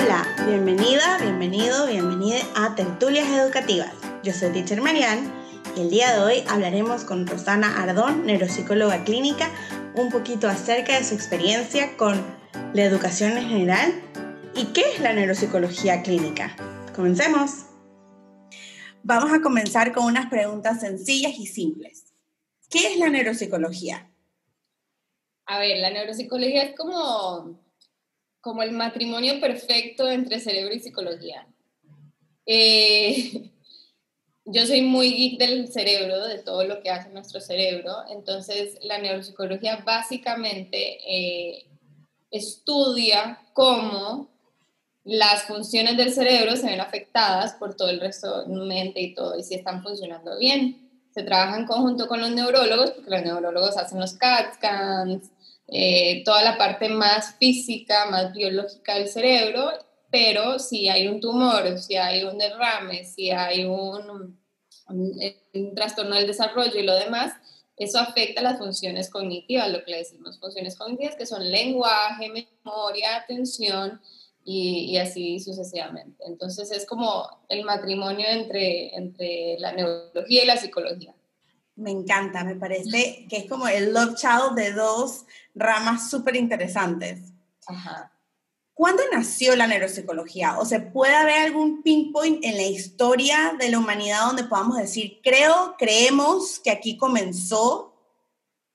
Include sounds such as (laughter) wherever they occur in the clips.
Hola, bienvenida, bienvenido, bienvenida a Tertulias Educativas. Yo soy Teacher Marianne y el día de hoy hablaremos con Rosana Ardón, neuropsicóloga clínica, un poquito acerca de su experiencia con la educación en general y qué es la neuropsicología clínica. Comencemos. Vamos a comenzar con unas preguntas sencillas y simples. ¿Qué es la neuropsicología? A ver, la neuropsicología es como, como el matrimonio perfecto entre cerebro y psicología. Eh, (laughs) yo soy muy geek del cerebro, de todo lo que hace nuestro cerebro, entonces la neuropsicología básicamente eh, estudia cómo las funciones del cerebro se ven afectadas por todo el resto mente y todo, y si están funcionando bien. Se trabaja en conjunto con los neurólogos, porque los neurólogos hacen los CAT scans, eh, toda la parte más física, más biológica del cerebro, pero si hay un tumor, si hay un derrame, si hay un, trastorno del desarrollo y lo demás, eso afecta las funciones cognitivas, lo que le decimos funciones cognitivas, que son lenguaje, memoria, atención y, y, así sucesivamente. Entonces es como el matrimonio entre, entre la neurología y la psicología. Me encanta, me parece que es como el love child de dos ramas súper interesantes. Ajá. ¿Cuándo nació la neuropsicología? ¿O se puede haber algún pinpoint en la historia de la humanidad donde podamos decir, creo, creemos que aquí comenzó?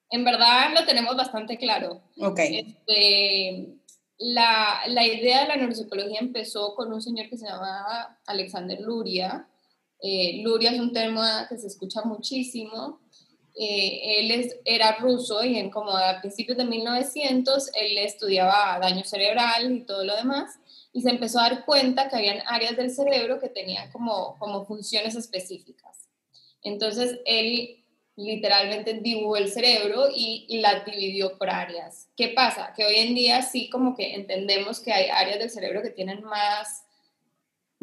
En verdad lo tenemos bastante claro. Ok. Este, la, la, idea de la neuropsicología empezó con un señor que se llamaba Alexander Luria. Eh, Luria es un tema que se escucha muchísimo. Eh, él es, era ruso y en como a principios de 1900 él estudiaba daño cerebral y todo lo demás y se empezó a dar cuenta que habían áreas del cerebro que tenían como, como funciones específicas. Entonces él literalmente dibujó el cerebro y, y la dividió por áreas. ¿Qué pasa? Que hoy en día sí como que entendemos que hay áreas del cerebro que tienen más,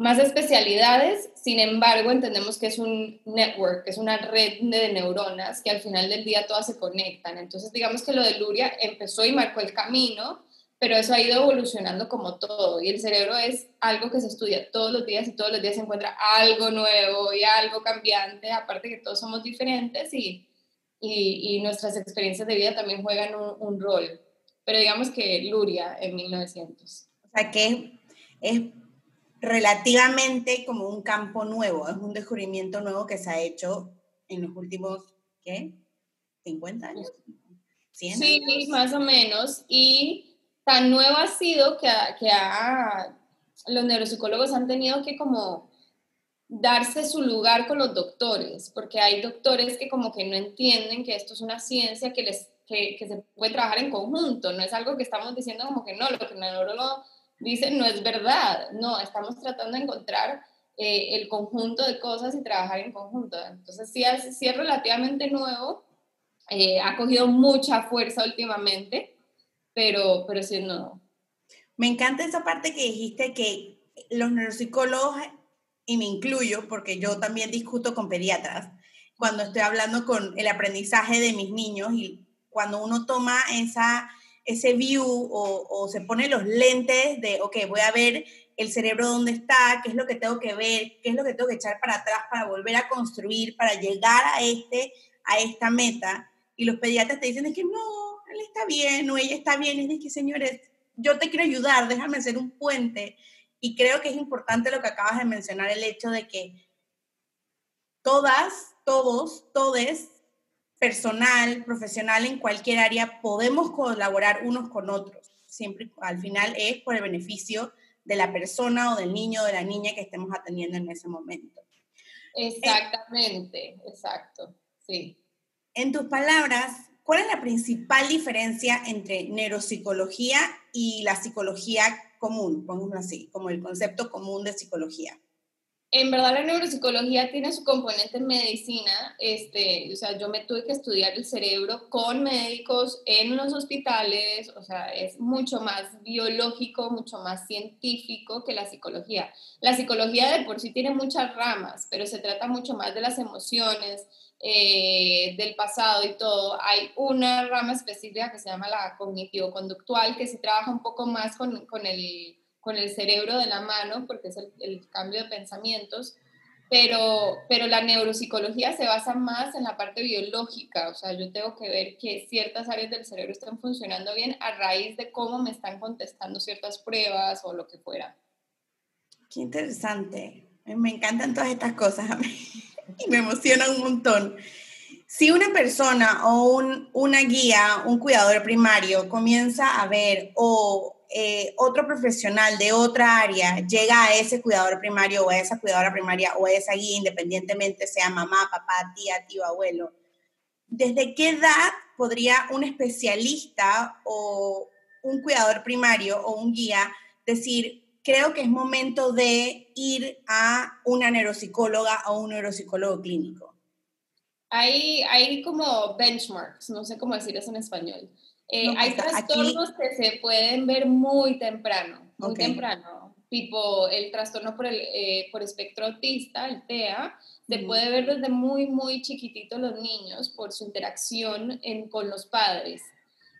más especialidades, sin embargo entendemos que es un network, es una red de neuronas que al final del día todas se conectan. Entonces digamos que lo de Luria empezó y marcó el camino, pero eso ha ido evolucionando como todo y el cerebro es algo que se estudia todos los días y todos los días se encuentra algo nuevo y algo cambiante, aparte que todos somos diferentes y, y, y nuestras experiencias de vida también juegan un, un, rol. Pero digamos que Luria en 1900. O sea que es relativamente como un campo nuevo, es un descubrimiento nuevo que se ha hecho en los últimos, ¿qué? ¿50 años? ¿100 sí, años? más o menos. Y tan nuevo ha sido que, que los neuropsicólogos han tenido que como darse su lugar con los doctores, porque hay doctores que como que no entienden que esto es una ciencia que, les, que, que se puede trabajar en conjunto, no es algo que estamos diciendo como que no, lo que el neurólogo dice no es verdad, no, estamos tratando de encontrar eh, el conjunto de cosas y trabajar en conjunto. Entonces sí es, sí es relativamente nuevo, eh, ha cogido mucha fuerza últimamente, pero, pero sí no. Me encanta esa parte que dijiste que los neuropsicólogos, y me incluyo porque yo también discuto con pediatras, cuando estoy hablando con el aprendizaje de mis niños y cuando uno toma esa, ese view o, se pone los lentes de, ok, voy a ver el cerebro dónde está, qué es lo que tengo que ver, qué es lo que tengo que echar para atrás para volver a construir, para llegar a, este, a esta meta. Y los pediatras te dicen es que no, él está bien o ella está bien, dice que señores, yo te quiero ayudar, déjame ser un puente. Y creo que es importante lo que acabas de mencionar, el hecho de que todas, todos, todes, personal, profesional, en cualquier área, podemos colaborar unos con otros. Siempre, al final, es por el beneficio de la persona o del niño o de la niña que estemos atendiendo en ese momento. Exactamente, exacto, sí. En tus palabras, ¿Cuál es la principal diferencia entre neuropsicología y la psicología común, pongámoslo así, como el concepto común de psicología? En verdad la neuropsicología tiene su componente en medicina, este, o sea, yo me tuve que estudiar el cerebro con médicos en los hospitales, o sea, es mucho más biológico, mucho más científico que la psicología. La psicología de por sí tiene muchas ramas, pero se trata mucho más de las emociones, eh, del pasado y todo, hay una rama específica que se llama la cognitivo-conductual, que sí trabaja un poco más con, con, el, con el cerebro de la mano, porque es el, cambio de pensamientos, pero, pero la neuropsicología se basa más en la parte biológica, o sea, yo tengo que ver que ciertas áreas del cerebro están funcionando bien a raíz de cómo me están contestando ciertas pruebas o lo que fuera. Qué interesante. Me encantan todas estas cosas y (laughs) me emociona un montón. Si una persona o un, una guía, un cuidador primario comienza a ver o eh, otro profesional de otra área llega a ese cuidador primario o a esa cuidadora primaria o a esa guía, independientemente sea mamá, papá, tía, tío, abuelo, ¿desde qué edad podría un especialista o un cuidador primario o un guía decir, creo que es momento de ir a una neuropsicóloga o un neuropsicólogo clínico? Hay, hay como benchmarks, no sé cómo decir eso en español. Eh, hay trastornos que se pueden ver muy temprano, muy temprano. Tipo el trastorno por, el, eh, por espectro autista, el TEA, se puede ver desde muy, muy chiquitito los niños por su interacción en, con los padres.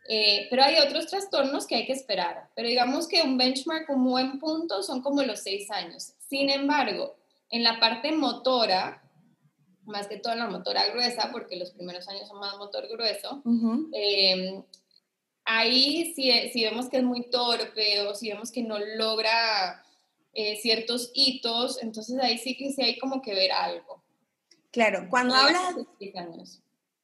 Eh, pero hay otros trastornos que hay que esperar. Pero digamos que un benchmark, un buen punto, son como los seis años. Sin embargo, en la parte motora, más que todo en la motora gruesa, porque los primeros años son más motor grueso, ahí si, si, vemos que es muy torpe o si vemos que no logra eh, ciertos hitos, entonces ahí sí que sí hay como que ver algo. Claro, cuando hablas,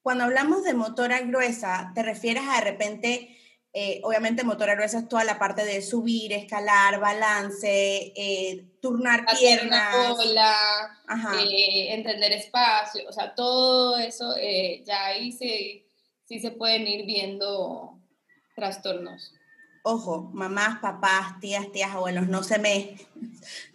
cuando hablamos de motora gruesa, te refieres a de repente, eh, obviamente motora gruesa es toda la parte de subir, escalar, balance, eh, turnar piernas. Cola, entender espacio, o sea, todo eso ya ahí sí, sí se pueden ir viendo trastornos. Ojo, mamás, papás, tías, tías, abuelos, no se me,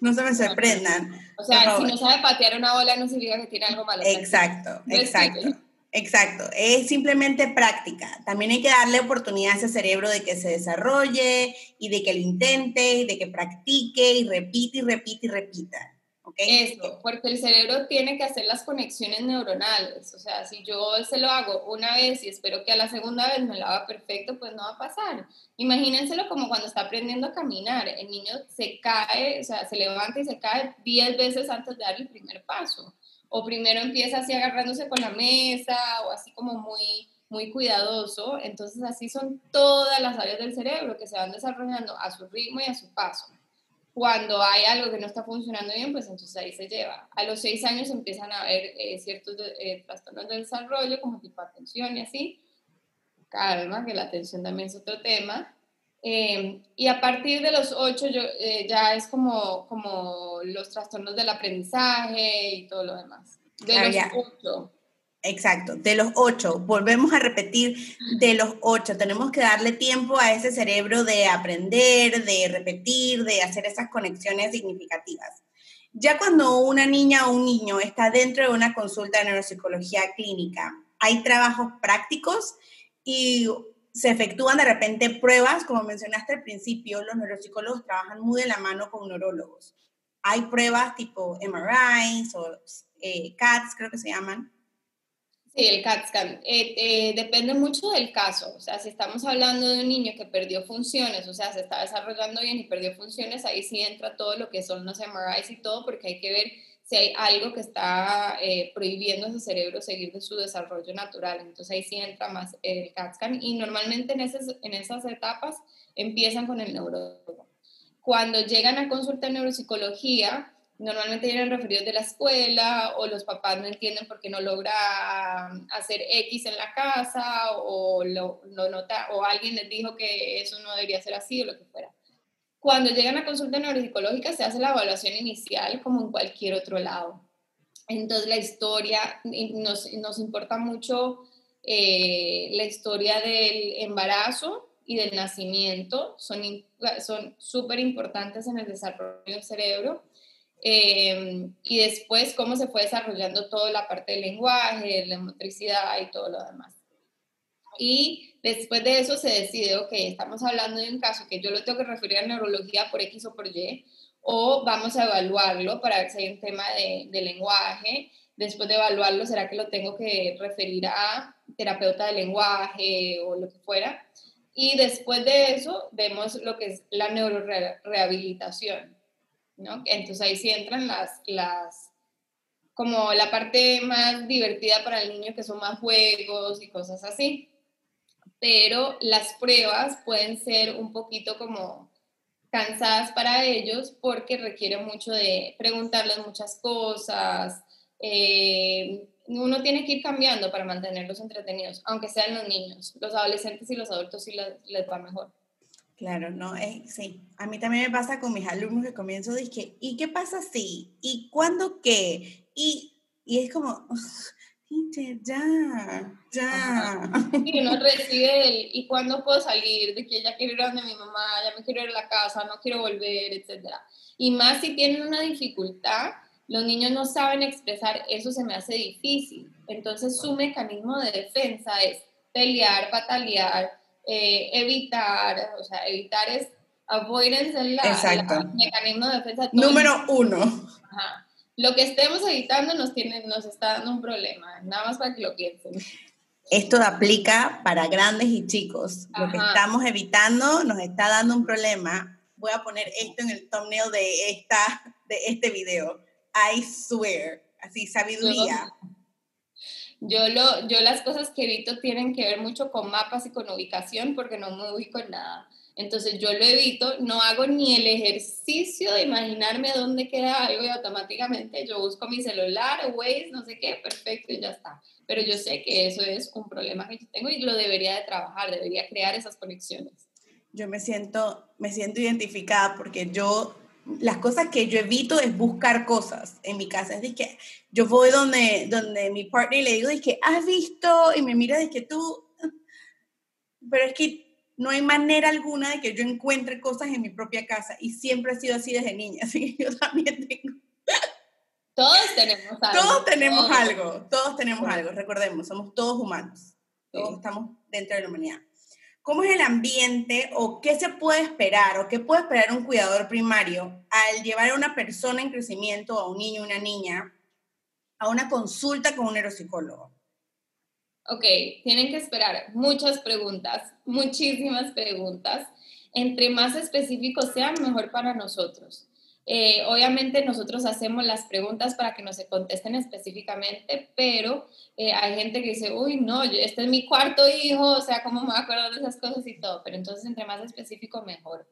no se me sorprendan. O sea, si no sabe patear una bola no significa que tiene algo malo. Exacto, exacto. Exacto, es simplemente práctica. También hay que darle oportunidad a ese cerebro de que se desarrolle y de que lo intente, y de que practique y repite y repite y repita. Eso, porque el cerebro tiene que hacer las conexiones neuronales. O sea, si yo se lo hago una vez y espero que a la segunda vez me lo haga perfecto, pues no va a pasar. Imagínenselo como cuando está aprendiendo a caminar. El niño se cae, o sea, se levanta y se cae 10 veces antes de dar el primer paso. O primero empieza así agarrándose con la mesa o así como muy muy cuidadoso, entonces así son todas las áreas del cerebro que se van desarrollando a su ritmo y a su paso. Cuando hay algo que no está funcionando bien, pues entonces ahí se lleva. A los seis años empiezan a haber eh, ciertos eh, trastornos de desarrollo, como tipo atención y así. Calma, que la atención también es otro tema. Eh, y a partir de los ocho yo, ya es como, como los trastornos del aprendizaje y todo lo demás. De los ocho. Exacto, de los ocho, volvemos a repetir, de los ocho, tenemos que darle tiempo a ese cerebro de aprender, de repetir, de hacer esas conexiones significativas. Ya cuando una niña o un niño está dentro de una consulta de neuropsicología clínica, hay trabajos prácticos y se efectúan de repente pruebas, como mencionaste al principio, los neuropsicólogos trabajan muy de la mano con neurólogos. Hay pruebas tipo MRIs o eh, CATs, creo que se llaman, Sí, el CAT scan. Eh, eh, depende mucho del caso. O sea, si estamos hablando de un niño que perdió funciones, o sea, se está desarrollando bien y perdió funciones, ahí sí entra todo lo que son los MRIs y todo, porque hay que ver si hay algo que está eh, prohibiendo a ese cerebro seguir de su desarrollo natural. Entonces ahí sí entra más el CAT scan y normalmente en esas, en esas etapas empiezan con el neurólogo. Cuando llegan a consulta de neuropsicología, normalmente vienen referidos de la escuela o los papás no entienden por qué no logra hacer X en la casa o, lo, nota, o alguien les dijo que eso no debería ser así o lo que fuera. Cuando llegan a consulta neuropsicológica se hace la evaluación inicial como en cualquier otro lado. Entonces la historia, nos, nos importa mucho eh, la historia del embarazo y del nacimiento, son súper importantes en el desarrollo del cerebro Em, y después cómo se fue desarrollando toda la parte del lenguaje, la motricidad y todo lo demás. Y después de eso se decide, ok, estamos hablando de un caso que yo lo tengo que referir a neurología por X o por Y, o vamos a evaluarlo para ver si hay un tema de, de lenguaje. Después de evaluarlo, ¿será que lo tengo que referir a terapeuta de lenguaje o lo que fuera? Y después de eso vemos lo que es la neurorehabilitación, ¿no? Entonces ahí sí entran las, las, como la parte más divertida para el niño, que son más juegos y cosas así. Pero las pruebas pueden ser un poquito como cansadas para ellos porque requiere mucho de preguntarles muchas cosas, eh, uno tiene que ir cambiando para mantenerlos entretenidos, aunque sean los niños. Los adolescentes y los adultos sí les, va mejor. Claro, no, sí. A mí también me pasa con mis alumnos que comienzo que, ¿y qué pasa si? ¿Y cuándo qué? Y, y es como, (laughs) ya, ya. Y uno recibe el, ¿y cuándo puedo salir? De que ya quiero ir a donde mi mamá, ya me quiero ir a la casa, no quiero volver, etc. Y más si tienen una dificultad, los niños no saben expresar, eso se me hace difícil. Entonces su mecanismo de defensa es pelear, patalear, eh, evitar, o sea, evitar es avoidance el mecanismo de defensa. Número uno. Lo que estemos evitando nos, tiene, nos está dando un problema, nada más para que lo piensen. Esto aplica para grandes y chicos. Lo que estamos evitando nos está dando un problema. Voy a poner esto en el thumbnail de, esta, de este video I swear, así, sabiduría. Yo, lo, yo las cosas que evito tienen que ver mucho con mapas y con ubicación porque no me ubico en nada. Entonces yo lo evito, no hago ni el ejercicio de imaginarme dónde queda algo y automáticamente yo busco mi celular, Waze, no sé qué, perfecto y ya está. Pero yo sé que eso es un problema que yo tengo y lo debería de trabajar, debería crear esas conexiones. Yo me siento, me siento identificada porque yo las cosas que yo evito es buscar cosas en mi casa. Es que yo voy donde, donde mi partner y le digo, es que has visto y me mira de que tú, pero es que no hay manera alguna de que yo encuentre cosas en mi propia casa y siempre ha sido así desde niña, (laughs) así que yo también tengo. Todos tenemos algo. Todos tenemos algo, todos tenemos algo, recordemos, somos todos humanos, todos estamos dentro de la humanidad. ¿Cómo es el ambiente o qué se puede esperar o qué puede esperar un cuidador primario al llevar a una persona en crecimiento, a un niño una niña, a una consulta con un neuropsicólogo? Ok, tienen que esperar muchas preguntas, muchísimas preguntas. Entre más específicos sean, mejor para nosotros. Eh, obviamente nosotros hacemos las preguntas para que nos se contesten específicamente, pero eh, hay gente que dice, uy, no, este es mi cuarto hijo, o sea, ¿cómo me voy de esas cosas y todo? Pero entonces, entre más específico, mejor.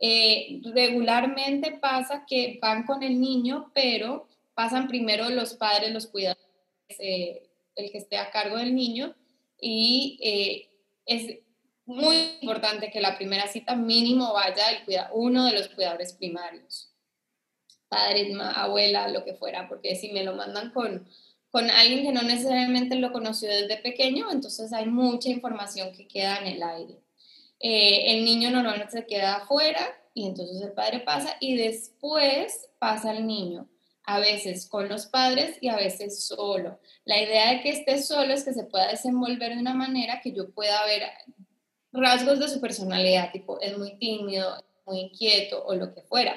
Eh, regularmente pasa que van con el niño, pero pasan primero los padres, los cuidadores, el que esté a cargo del niño, y es muy importante que la primera cita mínimo vaya el uno de los cuidadores primarios padre, abuela, lo que fuera, porque si me lo mandan con, con alguien que no necesariamente lo conoció desde pequeño, entonces hay mucha información que queda en el aire. Eh, el niño normalmente se queda afuera y entonces el padre pasa y después pasa el niño, a veces con los padres y a veces solo. La idea de que esté solo es que se pueda desenvolver de una manera que yo pueda ver rasgos de su personalidad, tipo es muy tímido, muy inquieto o lo que fuera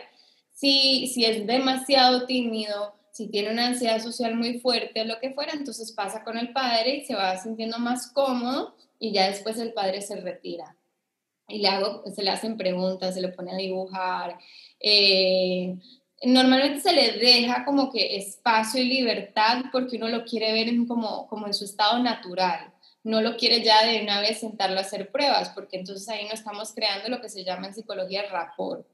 si, si es demasiado tímido, si tiene una ansiedad social muy fuerte o lo que fuera, entonces pasa con el padre y se va sintiendo más cómodo y ya después el padre se retira. Y le hago, se le hacen preguntas, se le pone a dibujar. Eh, normalmente se le deja como que espacio y libertad porque uno lo quiere ver como, como en su estado natural. No lo quiere ya de una vez sentarlo a hacer pruebas, porque entonces ahí no estamos creando lo que se llama en psicología rapport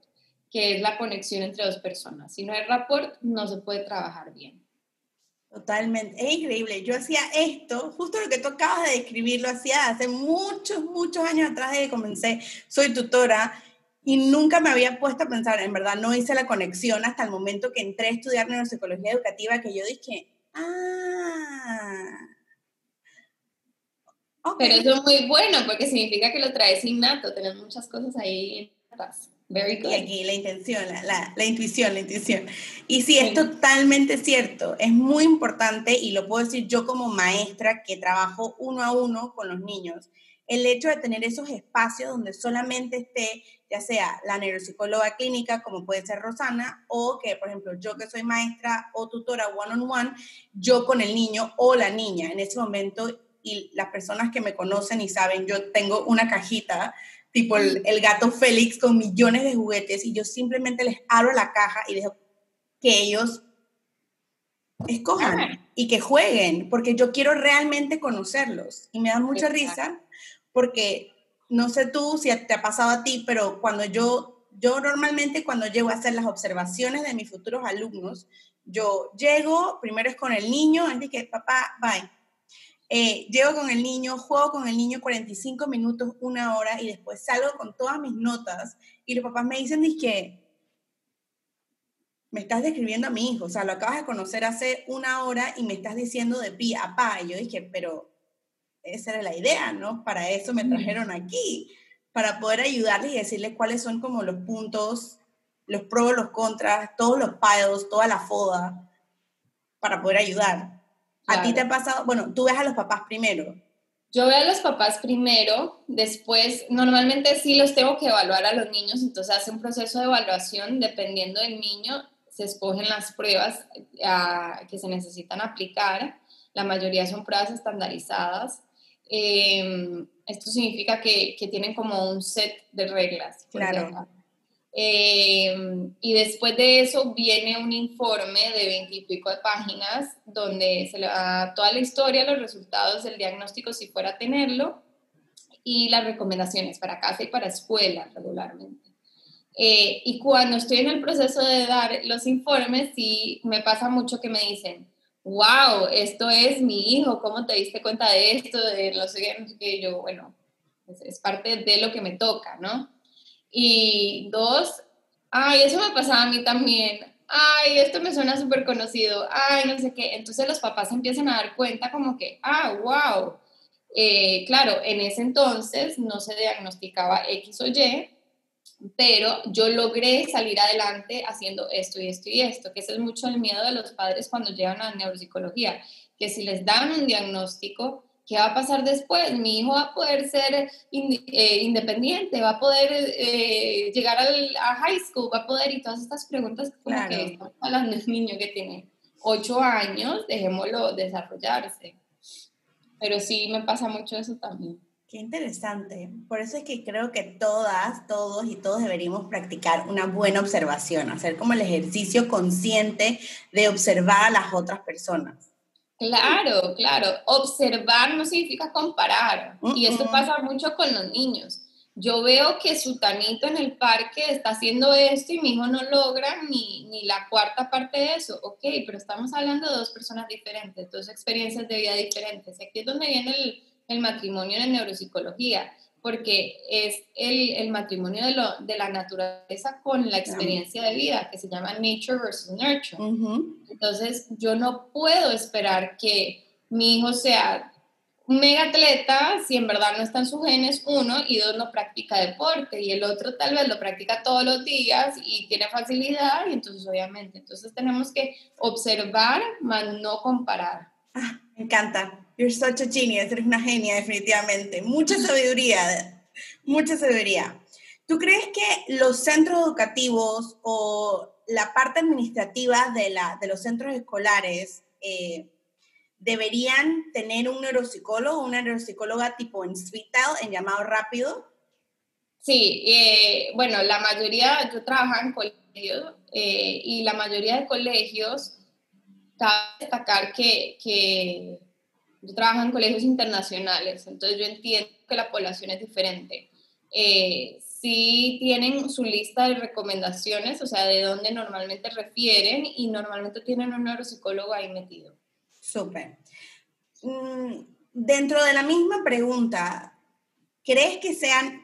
que es la conexión entre dos personas. Si no hay rapport, no se puede trabajar bien. Totalmente, es increíble. Yo hacía esto, justo lo que tú acabas de describir, lo hacía hace muchos, muchos años atrás de que comencé, soy tutora y nunca me había puesto a pensar, en verdad no hice la conexión hasta el momento que entré a estudiar neuropsicología educativa, que yo dije, ah. Okay. Pero eso es muy bueno porque significa que lo traes innato, tenés muchas cosas ahí atrás. Y aquí la intención, la, la, intuición, la intuición. Y sí, es totalmente cierto. Es muy importante, y lo puedo decir yo como maestra que trabajo uno a uno con los niños, el hecho de tener esos espacios donde solamente esté, ya sea la neuropsicóloga clínica, como puede ser Rosana, o que, por ejemplo, yo que soy maestra o tutora one-on-one, yo con el niño o la niña. En ese momento y las personas que me conocen y saben, yo tengo una cajita tipo el, el, gato Félix con millones de juguetes y yo simplemente les abro la caja y dejo que ellos escojan y que jueguen, porque yo quiero realmente conocerlos. Y me da mucha risa porque no sé tú si te ha pasado a ti, pero cuando yo, yo normalmente cuando llego a hacer las observaciones de mis futuros alumnos, yo llego, primero es con el niño, es de que papá, bye eh, llego con el niño, juego con el niño 45 minutos, una hora y después salgo con todas mis notas y los papás me dicen, que me estás describiendo a mi hijo, o sea, lo acabas de conocer hace una hora y me estás diciendo de pi a pa. Y yo dije, pero esa era la idea, ¿no? Para eso me trajeron aquí, para poder ayudarles y decirles cuáles son como los puntos, los pros, los contras, todos los piles, toda la foda, para poder ayudar. ¿A ti te ha pasado? Bueno, tú ves a los papás primero. Yo veo a los papás primero, después normalmente sí los tengo que evaluar a los niños, entonces hace un proceso de evaluación dependiendo del niño, se escogen las pruebas ah, que se necesitan aplicar, la mayoría son pruebas estandarizadas. Em, esto significa que, que, tienen como un set de reglas. Claro. Em, y después de eso viene un informe de veintipico de páginas donde se le da toda la historia, los resultados del diagnóstico si fuera a tenerlo y las recomendaciones para casa y para escuela regularmente. Eh, y cuando estoy en el proceso de dar los informes, sí me pasa mucho que me dicen, wow, esto es mi hijo, ¿cómo te diste cuenta de esto? De lo que yo, bueno, es parte de lo que me toca, ¿no? Y dos, ay, eso me pasaba a mí también. Ay, esto me suena súper conocido. Ay, no sé qué. Entonces los papás empiezan a dar cuenta como que, ah, wow. Eh, claro, en ese entonces no se diagnosticaba X o Y, pero yo logré salir adelante haciendo esto y esto y esto, que ese es mucho el miedo de los padres cuando llegan a neuropsicología, que si les dan un diagnóstico, ¿Qué va a pasar después? Mi hijo va a poder ser eh, independiente, va a poder eh, llegar al, a high school, va a poder, y todas estas preguntas como que estamos hablando (laughs) del niño que tiene ocho años, dejémoslo desarrollarse. Pero sí me pasa mucho eso también. Qué interesante. Por eso es que creo que todas, todos y todos deberíamos practicar una buena observación, hacer como el ejercicio consciente de observar a las otras personas. Claro, claro. Observar no significa comparar. Y esto pasa mucho con los niños. Yo veo que su tanito en el parque está haciendo esto y mi hijo no logra ni, ni la cuarta parte de eso. Ok, pero estamos hablando de dos personas diferentes, dos experiencias de vida diferentes. Aquí es donde viene el, el matrimonio en neuropsicología porque es el, el matrimonio de, lo, de, la naturaleza con la experiencia de vida, que se llama nature versus nurture. Entonces, yo no puedo esperar que mi hijo sea un mega atleta si en verdad no están sus genes, uno, y dos, no practica deporte, y el otro tal vez lo practica todos los días y tiene facilidad, y entonces obviamente, entonces tenemos que observar, más no comparar. Ah, me encanta. You're such a genius, eres una genia definitivamente. Mucha sabiduría, mucha sabiduría. ¿Tú crees que los centros educativos o la parte administrativa de, la, de los centros escolares eh, deberían tener un neuropsicólogo o una neuropsicóloga tipo en Sweetal, en llamado rápido? Sí, eh, bueno, la mayoría, yo trabajo en colegios eh, y la mayoría de colegios, cabe destacar que, que yo trabajo en colegios internacionales, entonces yo entiendo que la población es diferente. Eh, sí tienen su lista de recomendaciones, o sea, de dónde normalmente refieren y normalmente tienen un neuropsicólogo ahí metido. Súper. Mm, dentro de la misma pregunta, ¿crees que sean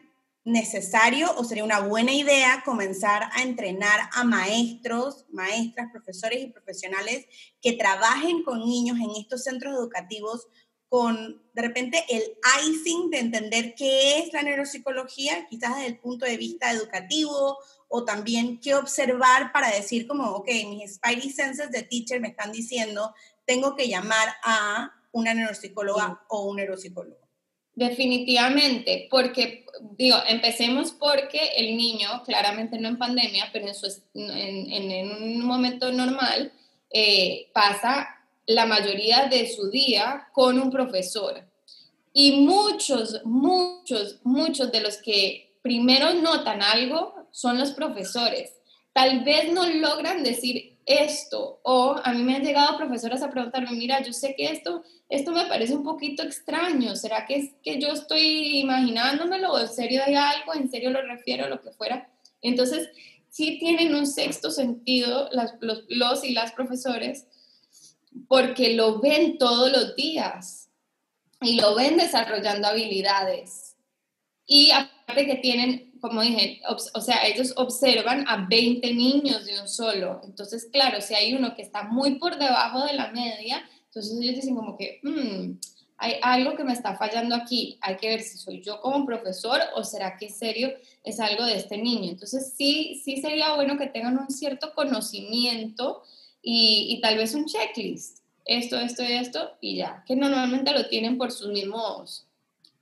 necesario o sería una buena idea comenzar a entrenar a maestros, maestras, profesores y profesionales que trabajen con niños en estos centros educativos con de repente el icing de entender qué es la neuropsicología, quizás desde el punto de vista educativo, o también qué observar para decir como, ok, mis spidey senses de teacher me están diciendo, tengo que llamar a una neuropsicóloga o un neuropsicólogo. Definitivamente, porque, digo, empecemos porque el niño, claramente no en pandemia, pero en, en, un momento normal, eh, pasa la mayoría de su día con un profesor. Y muchos, muchos, muchos de los que primero notan algo son los profesores. Tal vez no logran decir esto o a mí me han llegado profesoras a preguntarme, mira, yo sé que esto, esto me parece un poquito extraño, ¿será que es que yo estoy imaginándomelo en serio hay algo, en serio lo refiero, lo que fuera? Entonces, sí tienen un sexto sentido los, los y las profesores porque lo ven todos los días y lo ven desarrollando habilidades. Y aparte que tienen, como dije, o sea, ellos observan a 20 niños de un solo. Entonces, claro, si hay uno que está muy por debajo de la media, entonces ellos dicen como que, hmm, hay algo que me está fallando aquí, hay que ver si soy yo como profesor o será que en serio es algo de este niño. Entonces sí, sí sería bueno que tengan un cierto conocimiento y, y tal vez un checklist, esto, esto y esto y ya, que normalmente lo tienen por sus mismos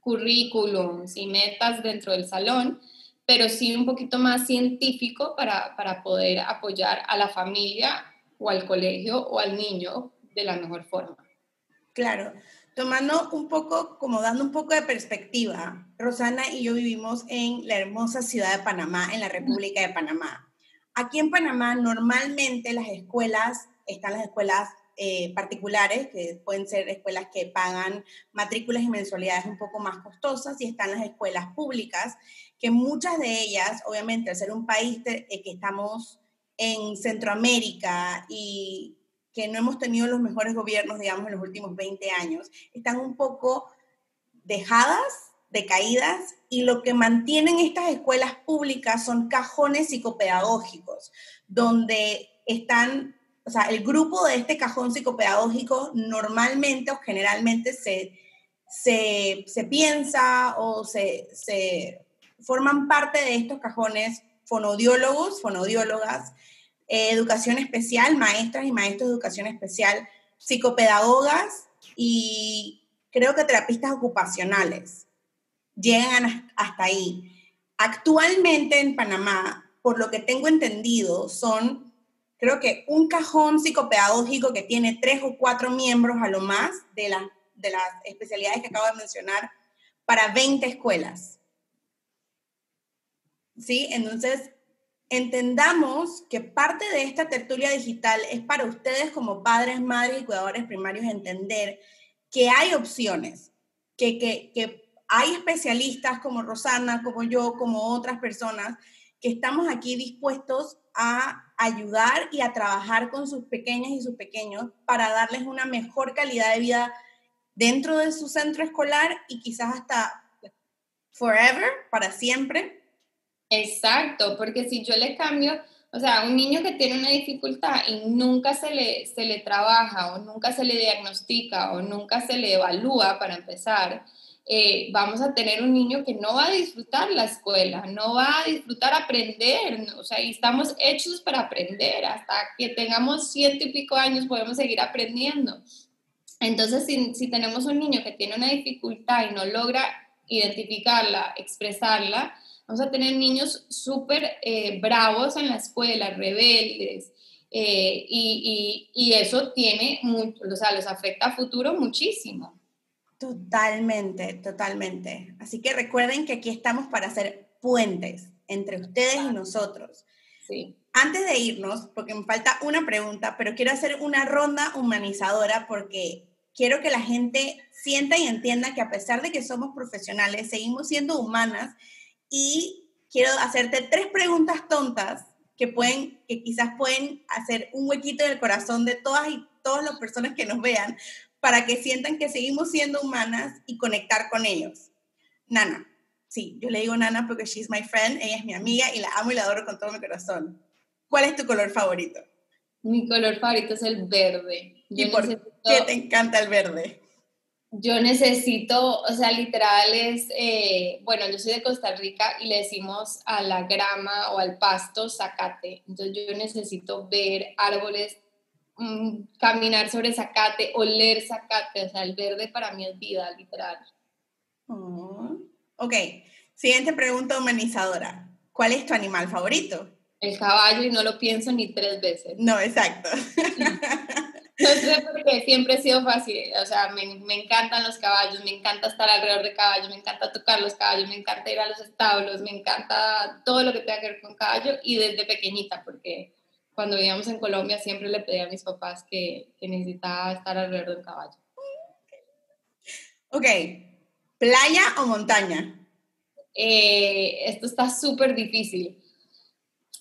currículums y metas dentro del salón, pero sí un poquito más científico para, para poder apoyar a la familia o al colegio o al niño de la mejor forma. Claro, tomando un poco, como dando un poco de perspectiva, Rosana y yo vivimos en la hermosa ciudad de Panamá, en la República de Panamá. Aquí en Panamá normalmente las escuelas, están las escuelas eh, particulares, que pueden ser escuelas que pagan matrículas y mensualidades un poco más costosas, y están las escuelas públicas, que muchas de ellas, obviamente, al ser un país eh, que estamos en Centroamérica y que no hemos tenido los mejores gobiernos, digamos, en los últimos 20 años, están un poco dejadas, decaídas, y lo que mantienen estas escuelas públicas son cajones psicopedagógicos, donde están, o sea, el grupo de este cajón psicopedagógico normalmente o generalmente se, se, se piensa o se, se forman parte de estos cajones fonodiólogos, fonodiólogas, eh, educación especial, maestras y maestros de educación especial, psicopedagogas y creo que terapistas ocupacionales. Llegan hasta ahí. Actualmente en Panamá, por lo que tengo entendido, son, creo que un cajón psicopedagógico que tiene tres o cuatro miembros a lo más de, de las especialidades que acabo de mencionar para 20 escuelas. ¿Sí? Entonces, entendamos que parte de esta tertulia digital es para ustedes como padres, madres y cuidadores primarios entender que hay opciones, que, que, que hay especialistas como Rosana, como yo, como otras personas, que estamos aquí dispuestos a ayudar y a trabajar con sus pequeñas y sus pequeños para darles una mejor calidad de vida dentro de su centro escolar y quizás hasta forever, para siempre, Exacto, porque si yo le cambio, o sea, un niño que tiene una dificultad y nunca se le, se le trabaja o nunca se le diagnostica o nunca se le evalúa para empezar, eh, vamos a tener un niño que no va a disfrutar la escuela, no va a disfrutar aprender, o sea, y estamos hechos para aprender, hasta que tengamos ciento y pico años podemos seguir aprendiendo. Entonces, si, si tenemos un niño que tiene una dificultad y no logra identificarla, expresarla, Vamos a tener niños súper eh, bravos en la escuela, rebeldes, eh, y, y, y, eso tiene, o sea, les afecta a futuro muchísimo. Totalmente, totalmente. Así que recuerden que aquí estamos para hacer puentes entre ustedes y nosotros. Sí. Antes de irnos, porque me falta una pregunta, pero quiero hacer una ronda humanizadora porque quiero que la gente sienta y entienda que a pesar de que somos profesionales, seguimos siendo humanas y quiero hacerte tres preguntas tontas que pueden, que quizás pueden hacer un huequito en el corazón de todas y todas las personas que nos vean para que sientan que seguimos siendo humanas y conectar con ellos. Nana, sí, yo le digo Nana porque she's my friend, ella es mi amiga y la amo y la adoro con todo mi corazón. ¿Cuál es tu color favorito? Mi color favorito es el verde. ¿Y por qué te encanta el verde? yo necesito, o sea, literal es, eh, bueno, yo soy de Costa Rica y le decimos a la grama o al pasto zacate. Entonces yo necesito ver árboles, mm, caminar sobre zacate, oler zacate. O sea, el verde para mí es vida, literal. Oh, ok, siguiente pregunta humanizadora. ¿Cuál es tu animal favorito? El caballo y no lo pienso ni tres veces. No, exacto. (laughs) No sé por qué, siempre ha sido fácil. O sea, me, me, encantan los caballos, me encanta estar alrededor de caballos, me encanta tocar los caballos, me encanta ir a los establos, me encanta todo lo que tenga que ver con caballo y desde pequeñita, porque cuando vivíamos en Colombia siempre le pedí a mis papás que, que necesitaba estar alrededor de un caballo. Ok, ¿playa o montaña? Eh, esto está súper difícil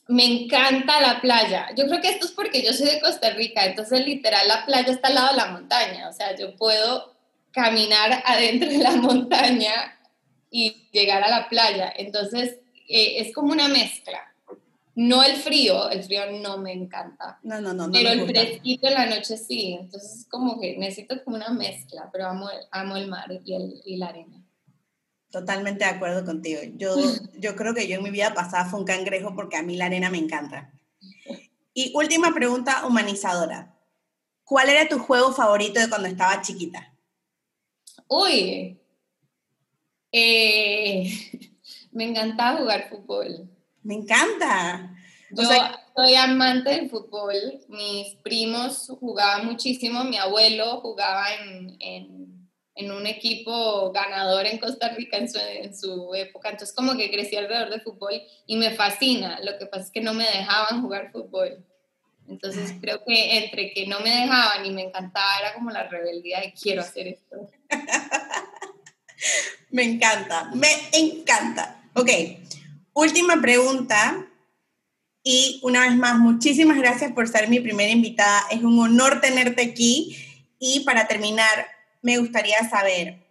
me encanta la playa. Yo creo que esto es porque yo soy de Costa Rica, entonces literal la playa está al lado de la montaña, o sea, yo puedo caminar adentro de la montaña y llegar a la playa, entonces eh, es como una mezcla. No el frío, el frío no me encanta. No, no, no. pero el fresquito en la noche sí, entonces es como que necesito como una mezcla, pero amo, amo el mar y, el, y la arena. Totalmente de acuerdo contigo. Yo, (laughs) yo creo que yo en mi vida pasada fue un cangrejo porque a mí la arena me encanta. Y última pregunta humanizadora. ¿Cuál era tu juego favorito de cuando estaba chiquita? Uy, eh, (laughs) me encantaba jugar fútbol. Me encanta. Yo soy amante del fútbol. Mis primos jugaban muchísimo. Mi abuelo jugaba en en un equipo ganador en Costa Rica en su, época, entonces como que crecí alrededor de fútbol y me fascina, lo que pasa es que no me dejaban jugar fútbol, entonces creo que entre que no me dejaban y me encantaba era como la rebeldía de quiero hacer esto. (laughs) me encanta, me encanta. Ok, última pregunta. Y una vez más, muchísimas gracias por ser mi primera invitada, es un honor tenerte aquí. Y para terminar, me gustaría saber,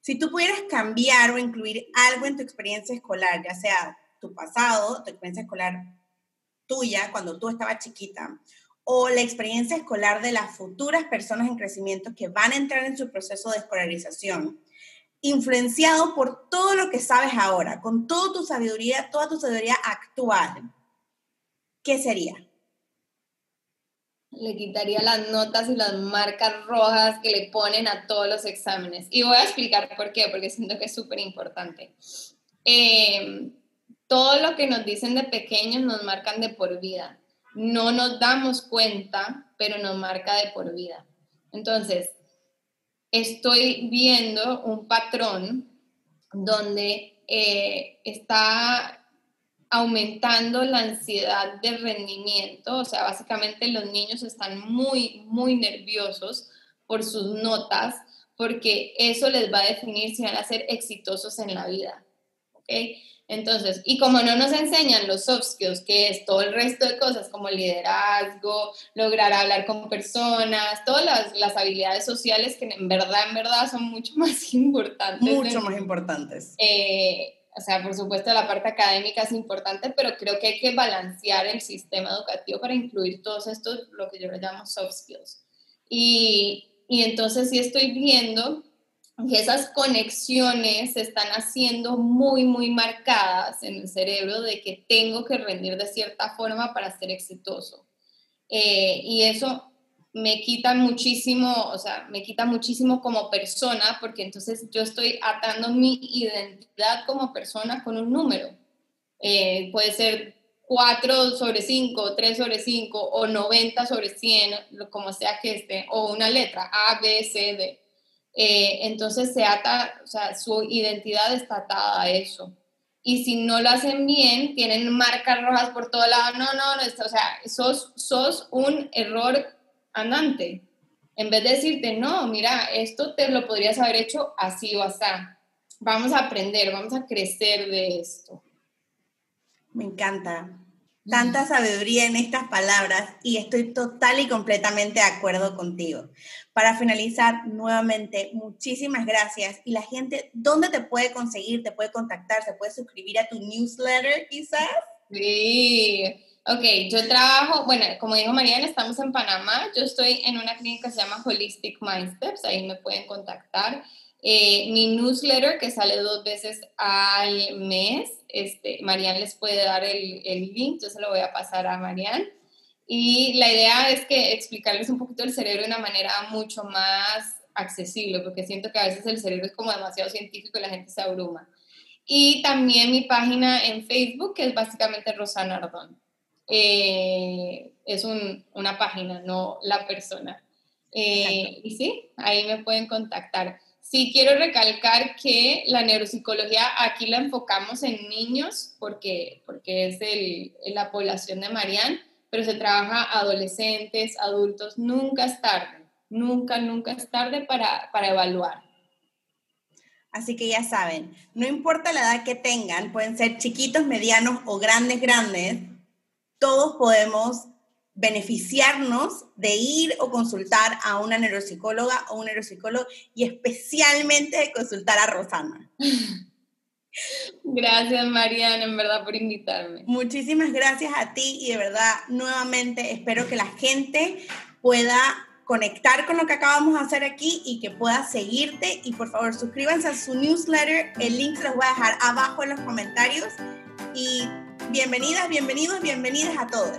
si tú pudieras cambiar o incluir algo en tu experiencia escolar, ya sea tu pasado, tu experiencia escolar tuya cuando tú estabas chiquita, o la experiencia escolar de las futuras personas en crecimiento que van a entrar en su proceso de escolarización, influenciado por todo lo que sabes ahora, con toda tu sabiduría, toda tu sabiduría actual, ¿qué sería? le quitaría las notas y las marcas rojas que le ponen a todos los exámenes. Y voy a explicar por qué, porque siento que es súper importante. Em, todo lo que nos dicen de pequeños nos marcan de por vida. No nos damos cuenta, pero nos marca de por vida. Entonces, estoy viendo un patrón donde eh, está aumentando la ansiedad de rendimiento, o sea, básicamente los niños están muy, muy nerviosos por sus notas, porque eso les va a definir si van a ser exitosos en la vida, ¿ok? Entonces, y como no nos enseñan los soft skills, que es todo el resto de cosas como liderazgo, lograr hablar con personas, todas las, las habilidades sociales que en verdad, en verdad son mucho (laughs) más importantes. Mucho más importantes. Eh, o sea, por supuesto la parte académica es importante, pero creo que hay que balancear el sistema educativo para incluir todos estos, lo que yo le llamo soft skills. Y, y entonces sí estoy viendo que esas conexiones se están haciendo muy, muy marcadas en el cerebro de que tengo que rendir de cierta forma para ser exitoso. Eh, y eso me quita muchísimo, o sea, me quita muchísimo como persona, porque entonces yo estoy atando mi identidad como persona con un número. Eh, puede ser 4 sobre 5, 3 sobre 5 o 90 sobre 100, como sea que esté, o una letra, A, B, C, D. Eh, entonces se ata, o sea, su identidad está atada a eso. Y si no lo hacen bien, tienen marcas rojas por todo lado. No, no, no, o sea, sos, sos un error andante. En vez de decirte, no, mira, esto te lo podrías haber hecho así o así. Vamos a aprender, vamos a crecer de esto. Me encanta. Tanta sabiduría en estas palabras y estoy total y completamente de acuerdo contigo. Para finalizar, nuevamente, muchísimas gracias. Y la gente, ¿dónde te puede conseguir? ¿Te puede contactar? ¿Se puede suscribir a tu newsletter quizás? Sí, Ok, yo trabajo, bueno, como dijo Mariana, estamos en Panamá. Yo estoy en una clínica que se llama Holistic Mindsteps, ahí me pueden contactar. Eh, mi newsletter, que sale dos veces al mes, este, Marian les puede dar el, el link, yo se lo voy a pasar a Marian. Y la idea es que explicarles un poquito el cerebro de una manera mucho más accesible, porque siento que a veces el cerebro es como demasiado científico y la gente se abruma. Y también mi página en Facebook, que es básicamente Rosana Ardón. Eh, es una página, no la persona. Eh, y sí, ahí me pueden contactar. Sí, quiero recalcar que la neuropsicología aquí la enfocamos en niños porque, porque es el, la población de Marianne, pero se trabaja adolescentes, adultos, nunca es tarde, nunca, nunca es tarde para, para evaluar. Así que ya saben, no importa la edad que tengan, pueden ser chiquitos, medianos o grandes, grandes, todos podemos beneficiarnos de ir o consultar a una neuropsicóloga o un neuropsicólogo y especialmente de consultar a Rosana. Gracias, Mariana, en verdad, por invitarme. Muchísimas gracias a ti y de verdad, nuevamente, espero que la gente pueda conectar con lo que acabamos de hacer aquí y que pueda seguirte. Y por favor, suscríbanse a su newsletter. El link se los voy a dejar abajo en los comentarios. Y bienvenidas, bienvenidos, bienvenidas a todos.